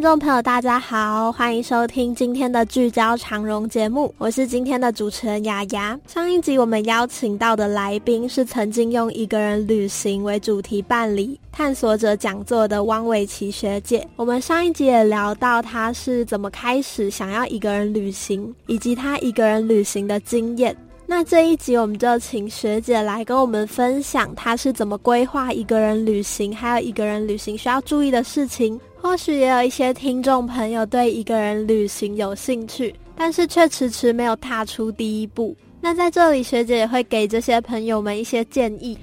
听众朋友，大家好，欢迎收听今天的聚焦长荣节目，我是今天的主持人雅雅。上一集我们邀请到的来宾是曾经用一个人旅行为主题办理探索者讲座的汪伟琪学姐。我们上一集也聊到她是怎么开始想要一个人旅行，以及她一个人旅行的经验。那这一集我们就请学姐来跟我们分享她是怎么规划一个人旅行，还有一个人旅行需要注意的事情。或许也有一些听众朋友对一个人旅行有兴趣，但是却迟迟没有踏出第一步。那在这里，学姐也会给这些朋友们一些建议。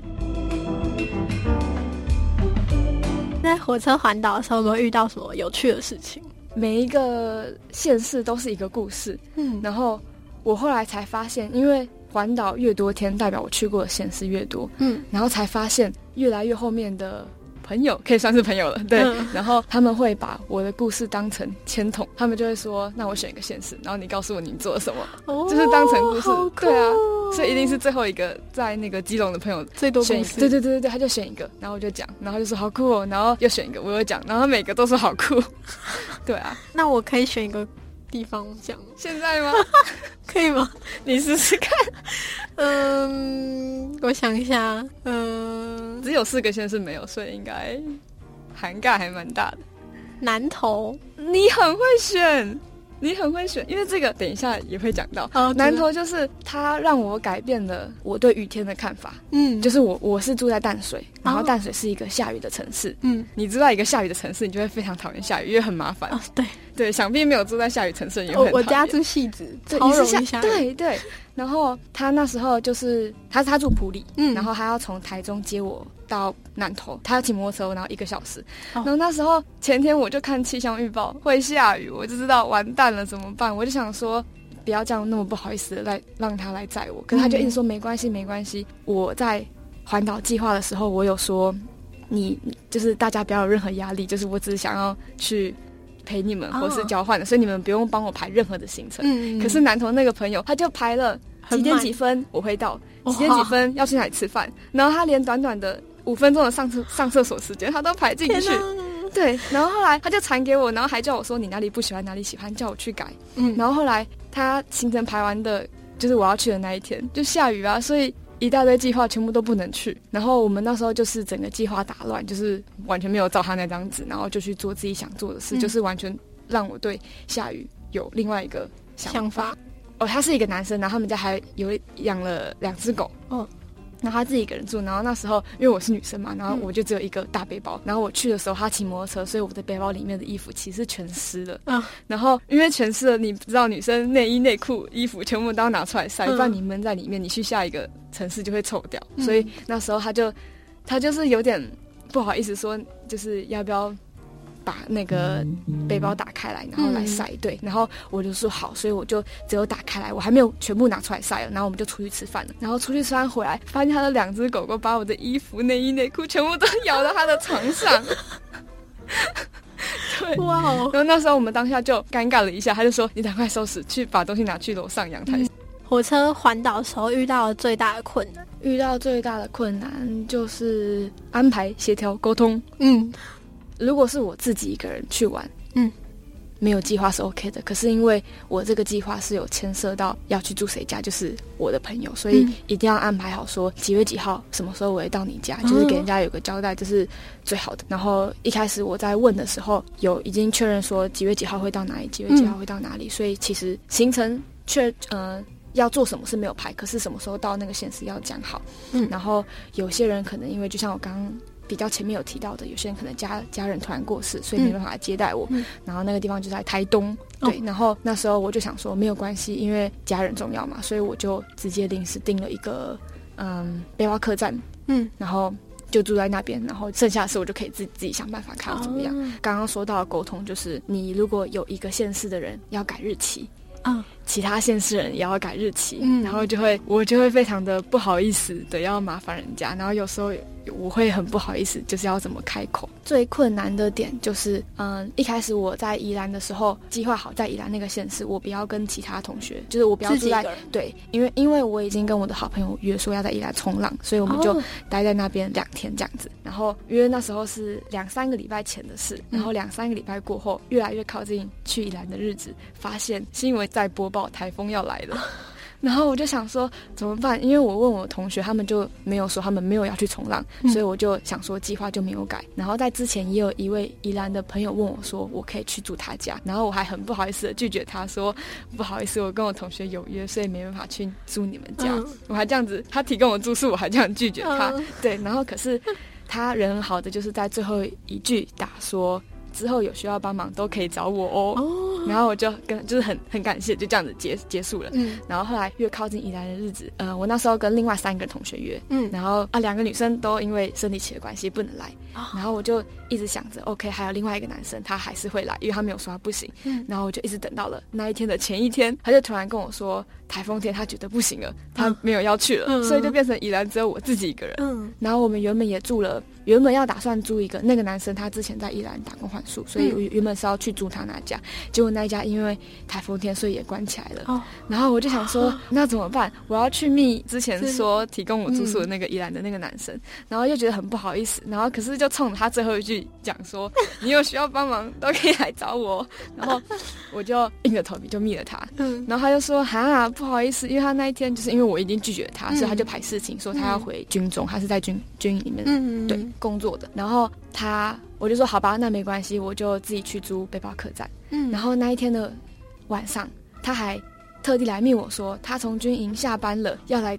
在火车环岛的时候，有没有遇到什么有趣的事情？每一个县市都是一个故事。嗯，然后我后来才发现，因为环岛越多天，代表我去过的县市越多。嗯，然后才发现越来越后面的。朋友可以算是朋友了，对。然后他们会把我的故事当成签筒，他们就会说：“那我选一个现实，然后你告诉我你做了什么，哦就是当成故事。”对啊，所以一定是最后一个在那个基隆的朋友最多选一个。对对对对对，他就选一个，然后我就讲，然后就说好酷哦，然后又选一个，我又讲，然后每个都说好酷。对啊，那我可以选一个。地方讲现在吗？可以吗？你试试看。嗯，我想一下。嗯，只有四个县是没有，所以应该涵盖还蛮大的。南投，你很会选。你很会选，因为这个等一下也会讲到。南投就是它让我改变了我对雨天的看法。嗯，就是我我是住在淡水，然后淡水是一个下雨的城市。嗯，你知道一个下雨的城市，你就会非常讨厌下雨，因为很麻烦。对对，想必没有住在下雨城市，也会。我家住戏子，超容易下雨。对对。然后他那时候就是他他住普里，嗯，然后他要从台中接我到南投，他要骑摩托车，然后一个小时。然后那时候前天我就看气象预报会下雨，我就知道完蛋了怎么办？我就想说不要这样那么不好意思的来让他来载我，可是他就一直说没关系没关系。我在环岛计划的时候，我有说你就是大家不要有任何压力，就是我只是想要去陪你们或是交换的，所以你们不用帮我排任何的行程。嗯，可是南投那个朋友他就排了。几点几分我会到？几点几分要去哪里吃饭？然后他连短短的五分钟的上厕上厕所时间他都排进去。对，然后后来他就传给我，然后还叫我说你哪里不喜欢哪里喜欢，叫我去改。嗯，然后后来他行程排完的，就是我要去的那一天就下雨啊，所以一大堆计划全部都不能去。然后我们那时候就是整个计划打乱，就是完全没有照他那张纸，然后就去做自己想做的事，就是完全让我对下雨有另外一个想法。哦，他是一个男生，然后他们家还有养了两只狗。嗯，然后他自己一个人住。然后那时候因为我是女生嘛，然后我就只有一个大背包。然后我去的时候，他骑摩托车，所以我的背包里面的衣服其实全湿了。嗯，然后因为全湿了，你知道女生内衣内裤衣服全部都要拿出来晒，不然你闷在里面，你去下一个城市就会臭掉。所以那时候他就他就是有点不好意思说，就是要不要。把那个背包打开来，然后来晒。对，然后我就说好，所以我就只有打开来，我还没有全部拿出来晒了。然后我们就出去吃饭了。然后出去吃饭回来，发现他的两只狗狗把我的衣服、内衣、内裤全部都 咬到他的床上。对，哇！然后那时候我们当下就尴尬了一下，他就说：“你赶快收拾，去把东西拿去楼上阳台。”火车环岛时候遇到最大的困难，遇到最大的困难就是安排、协调、沟通。嗯。如果是我自己一个人去玩，嗯，没有计划是 OK 的。可是因为我这个计划是有牵涉到要去住谁家，就是我的朋友，所以一定要安排好，说几月几号什么时候我会到你家，就是给人家有个交代，这是最好的。然后一开始我在问的时候，有已经确认说几月几号会到哪里，几月几号会到哪里，所以其实行程确呃要做什么是没有排，可是什么时候到那个现实要讲好。嗯，然后有些人可能因为就像我刚。比较前面有提到的，有些人可能家家人突然过世，所以没办法来接待我。然后那个地方就在台东，对。然后那时候我就想说，没有关系，因为家人重要嘛，所以我就直接临时订了一个嗯背包客栈，嗯，然后就住在那边。然后剩下的事我就可以自自己想办法看怎么样。刚刚说到沟通，就是你如果有一个县市的人要改日期，嗯，其他县市人也要改日期，然后就会我就会非常的不好意思的要麻烦人家，然后有时候。我会很不好意思，就是要怎么开口。最困难的点就是，嗯，一开始我在宜兰的时候，计划好在宜兰那个县市，我不要跟其他同学，就是我不要住在对，因为因为我已经跟我的好朋友约说要在宜兰冲浪，所以我们就待在那边两天这样子。然后因为那时候是两三个礼拜前的事，然后两三个礼拜过后，越来越靠近去宜兰的日子，发现新闻在播报台风要来了。然后我就想说怎么办？因为我问我同学，他们就没有说他们没有要去冲浪，所以我就想说计划就没有改。然后在之前也有一位宜兰的朋友问我说，我可以去住他家，然后我还很不好意思的拒绝他说不好意思，我跟我同学有约，所以没办法去住你们家。我还这样子，他提供我住宿，我还这样拒绝他。对，然后可是他人很好的，就是在最后一句打说。之后有需要帮忙都可以找我哦，然后我就跟就是很很感谢，就这样子结结束了。嗯，然后后来越靠近宜兰的日子，呃，我那时候跟另外三个同学约，嗯，然后啊两个女生都因为生理期的关系不能来，然后我就一直想着，OK，还有另外一个男生他还是会来，因为他没有说他不行，嗯，然后我就一直等到了那一天的前一天，他就突然跟我说台风天他觉得不行了，他没有要去了，所以就变成宜兰只有我自己一个人，嗯，然后我们原本也住了。原本要打算租一个，那个男生他之前在宜兰打工换宿，所以原本是要去租他那家，结果那一家因为台风天，所以也关起来了。哦，然后我就想说，那怎么办？我要去密之前说提供我住宿的那个宜兰的那个男生，然后又觉得很不好意思，然后可是就冲他最后一句讲说，你有需要帮忙都可以来找我，然后我就硬着头皮就密了他。嗯，然后他就说，哈，不好意思，因为他那一天就是因为我已经拒绝他，所以他就排事情，说他要回军中，他是在军军营里面，嗯对。工作的，然后他，我就说好吧，那没关系，我就自己去租背包客栈。嗯，然后那一天的晚上，他还特地来密我说，他从军营下班了，要来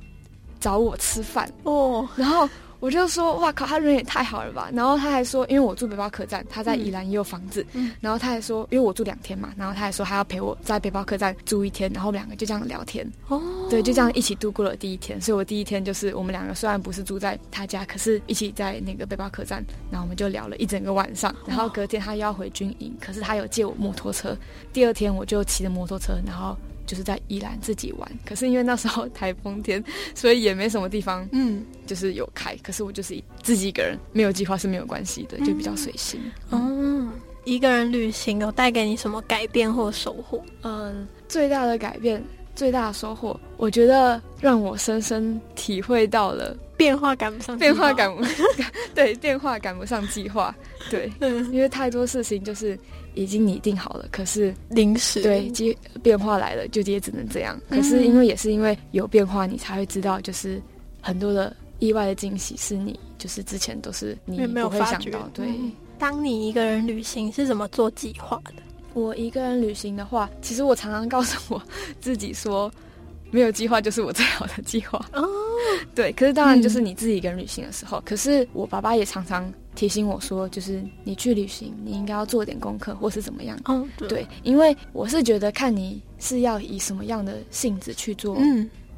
找我吃饭。哦，然后。我就说哇靠，他人也太好了吧！然后他还说，因为我住背包客栈，他在宜兰也有房子。然后他还说，因为我住两天嘛，然后他还说他要陪我在背包客栈住一天，然后我们两个就这样聊天。哦，对，就这样一起度过了第一天。所以我第一天就是我们两个虽然不是住在他家，可是一起在那个背包客栈，然后我们就聊了一整个晚上。然后隔天他又要回军营，可是他有借我摩托车。第二天我就骑着摩托车，然后。就是在宜兰自己玩，可是因为那时候台风天，所以也没什么地方，嗯，就是有开。可是我就是自己一个人，没有计划是没有关系的，就比较随心。哦，一个人旅行有带给你什么改变或收获？嗯，最大的改变，最大的收获，我觉得让我深深体会到了变化赶不上变化赶不 对变化赶不上计划，对，因为太多事情就是。已经拟定好了，可是临时对，变变化来了，就也只能这样。可是因为也是因为有变化，你才会知道，就是很多的意外的惊喜是你就是之前都是你没有想到。对，当你一个人旅行是怎么做计划的？我一个人旅行的话，其实我常常告诉我自己说，没有计划就是我最好的计划。哦，对。可是当然就是你自己一个人旅行的时候，可是我爸爸也常常。提醒我说，就是你去旅行，你应该要做点功课，或是怎么样？嗯，对，因为我是觉得看你是要以什么样的性质去做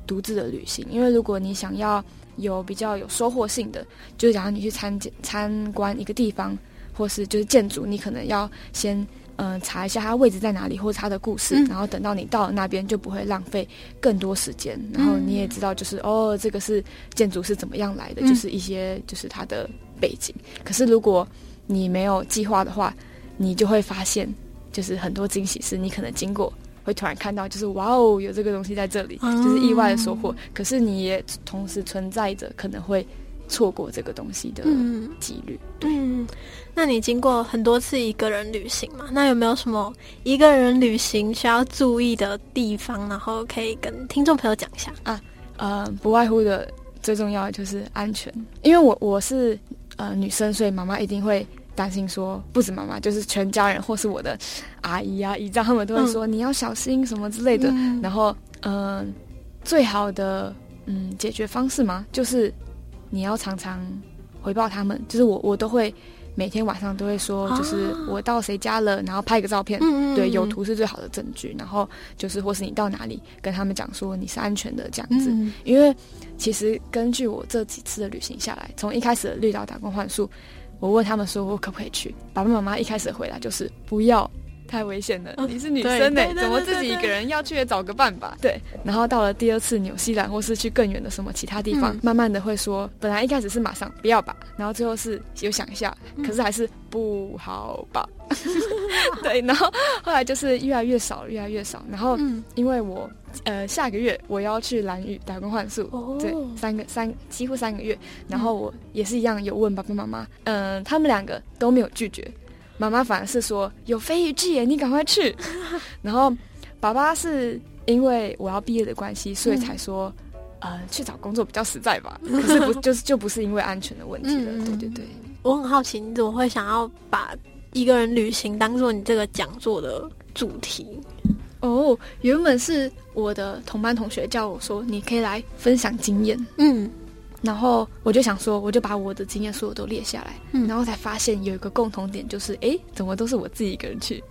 独自的旅行。因为如果你想要有比较有收获性的，就是假如你去参参观一个地方，或是就是建筑，你可能要先嗯查一下它位置在哪里，或者它的故事，然后等到你到了那边就不会浪费更多时间。然后你也知道，就是哦，这个是建筑是怎么样来的，就是一些就是它的。背景，可是如果你没有计划的话，你就会发现，就是很多惊喜是你可能经过会突然看到，就是哇哦，有这个东西在这里，就是意外的收获。可是你也同时存在着可能会错过这个东西的几率。嗯，那你经过很多次一个人旅行嘛？那有没有什么一个人旅行需要注意的地方？然后可以跟听众朋友讲一下啊？呃，不外乎的最重要的就是安全，因为我我是。呃，女生，所以妈妈一定会担心说，不止妈妈，就是全家人或是我的阿姨啊、姨丈，他们都会说你要小心什么之类的。然后，嗯，最好的嗯解决方式嘛，就是你要常常回报他们，就是我我都会每天晚上都会说，就是我到谁家了，然后拍个照片，对，有图是最好的证据。然后就是或是你到哪里，跟他们讲说你是安全的这样子，因为。其实根据我这几次的旅行下来，从一开始的绿岛打工换宿，我问他们说我可不可以去，爸爸妈妈一开始回答就是不要，太危险了，你是女生呢，怎么自己一个人要去也找个伴吧？对。然后到了第二次纽西兰或是去更远的什么其他地方，慢慢的会说，本来一开始是马上不要吧，然后最后是有想一下，可是还是不好吧？对。然后后来就是越来越少，越来越少。然后因为我呃下个月我要去蓝屿打工换宿，对，三个三几乎三个月。然后我也是一样有问爸爸妈妈，嗯，他们两个都没有拒绝。妈妈反而是说有飞鱼季耶，你赶快去。然后爸爸是因为我要毕业的关系，所以才说，呃，去找工作比较实在吧。可是不就是就不是因为安全的问题了。对对对，我很好奇，你怎么会想要把一个人旅行当做你这个讲座的主题？哦，原本是我的同班同学叫我说，你可以来分享经验。嗯。然后我就想说，我就把我的经验所有都列下来，嗯，然后才发现有一个共同点，就是哎，怎么都是我自己一个人去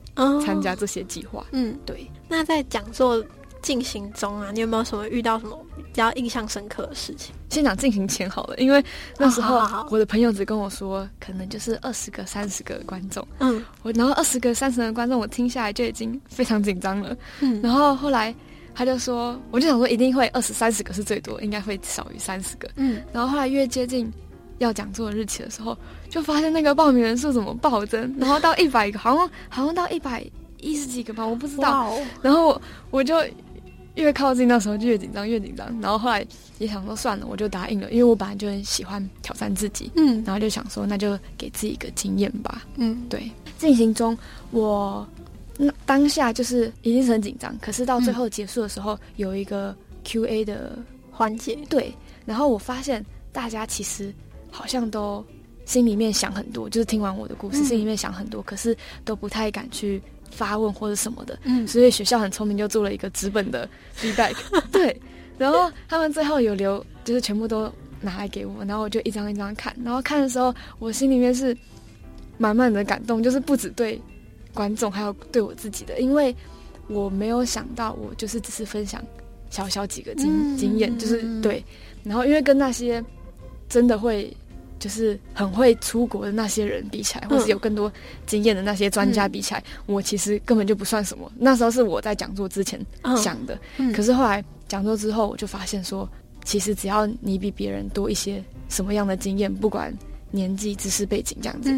参加这些计划，嗯，对。那在讲座进行中啊，你有没有什么遇到什么比较印象深刻的事情？先讲进行前好了，因为那时候我的朋友只跟我说，可能就是二十个、三十个观众，嗯，我然后二十个、三十个观众，我听下来就已经非常紧张了，嗯，然后后来。他就说，我就想说一定会二十三十个是最多，应该会少于三十个。嗯，然后后来越接近要讲座的日期的时候，就发现那个报名人数怎么暴增，然后到一百个，好像好像到一百一十几个吧，我不知道。然后我就越靠近那时候就越紧张，越紧张。然后后来也想说算了，我就答应了，因为我本来就很喜欢挑战自己。嗯，然后就想说那就给自己一个经验吧。嗯，对，进行中我。那当下就是一定是很紧张，可是到最后结束的时候，有一个 Q A 的环节，对，然后我发现大家其实好像都心里面想很多，就是听完我的故事，心里面想很多，可是都不太敢去发问或者什么的，嗯，所以学校很聪明，就做了一个纸本的 feedback，对，然后他们最后有留，就是全部都拿来给我，然后我就一张一张看，然后看的时候，我心里面是满满的感动，就是不止对。观众还有对我自己的，因为我没有想到，我就是只是分享小小几个经经验，就是对。然后因为跟那些真的会就是很会出国的那些人比起来，或是有更多经验的那些专家比起来，我其实根本就不算什么。那时候是我在讲座之前想的，可是后来讲座之后，我就发现说，其实只要你比别人多一些什么样的经验，不管年纪、知识背景这样子，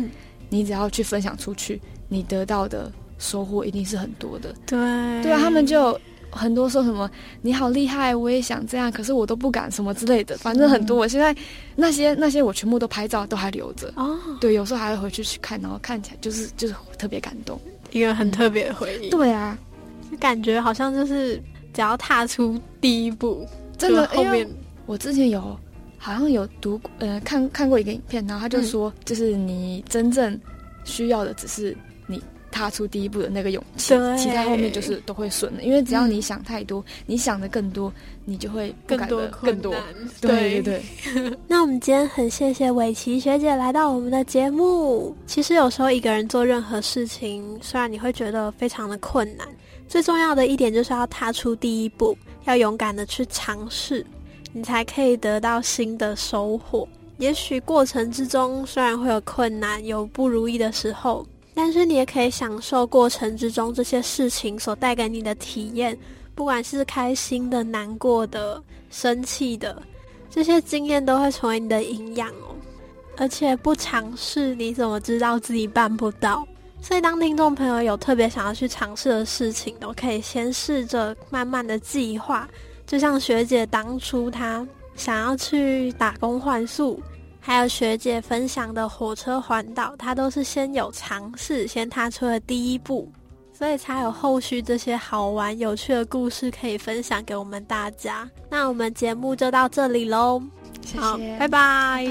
你只要去分享出去。你得到的收获一定是很多的，对对啊，他们就很多说什么你好厉害，我也想这样，可是我都不敢什么之类的，反正很多。我现在那些那些我全部都拍照，都还留着哦。对，有时候还会回去去看，然后看起来就是就是特别感动，一个很特别的回忆。对啊，感觉好像就是只要踏出第一步，真的后面我之前有好像有读呃看看过一个影片，然后他就说，就是你真正需要的只是你。踏出第一步的那个勇气，其他后面就是都会顺的。因为只要你想太多，你想的更多，你就会更多更多。对对。那我们今天很谢谢伟琪学姐来到我们的节目。其实有时候一个人做任何事情，虽然你会觉得非常的困难，最重要的一点就是要踏出第一步，要勇敢的去尝试，你才可以得到新的收获。也许过程之中虽然会有困难，有不如意的时候。但是你也可以享受过程之中这些事情所带给你的体验，不管是开心的、难过的、生气的，这些经验都会成为你的营养哦。而且不尝试，你怎么知道自己办不到？所以当听众朋友有特别想要去尝试的事情，都可以先试着慢慢的计划。就像学姐当初她想要去打工换宿。还有学姐分享的火车环岛，她都是先有尝试，先踏出了第一步，所以才有后续这些好玩有趣的故事可以分享给我们大家。那我们节目就到这里喽，好，拜拜。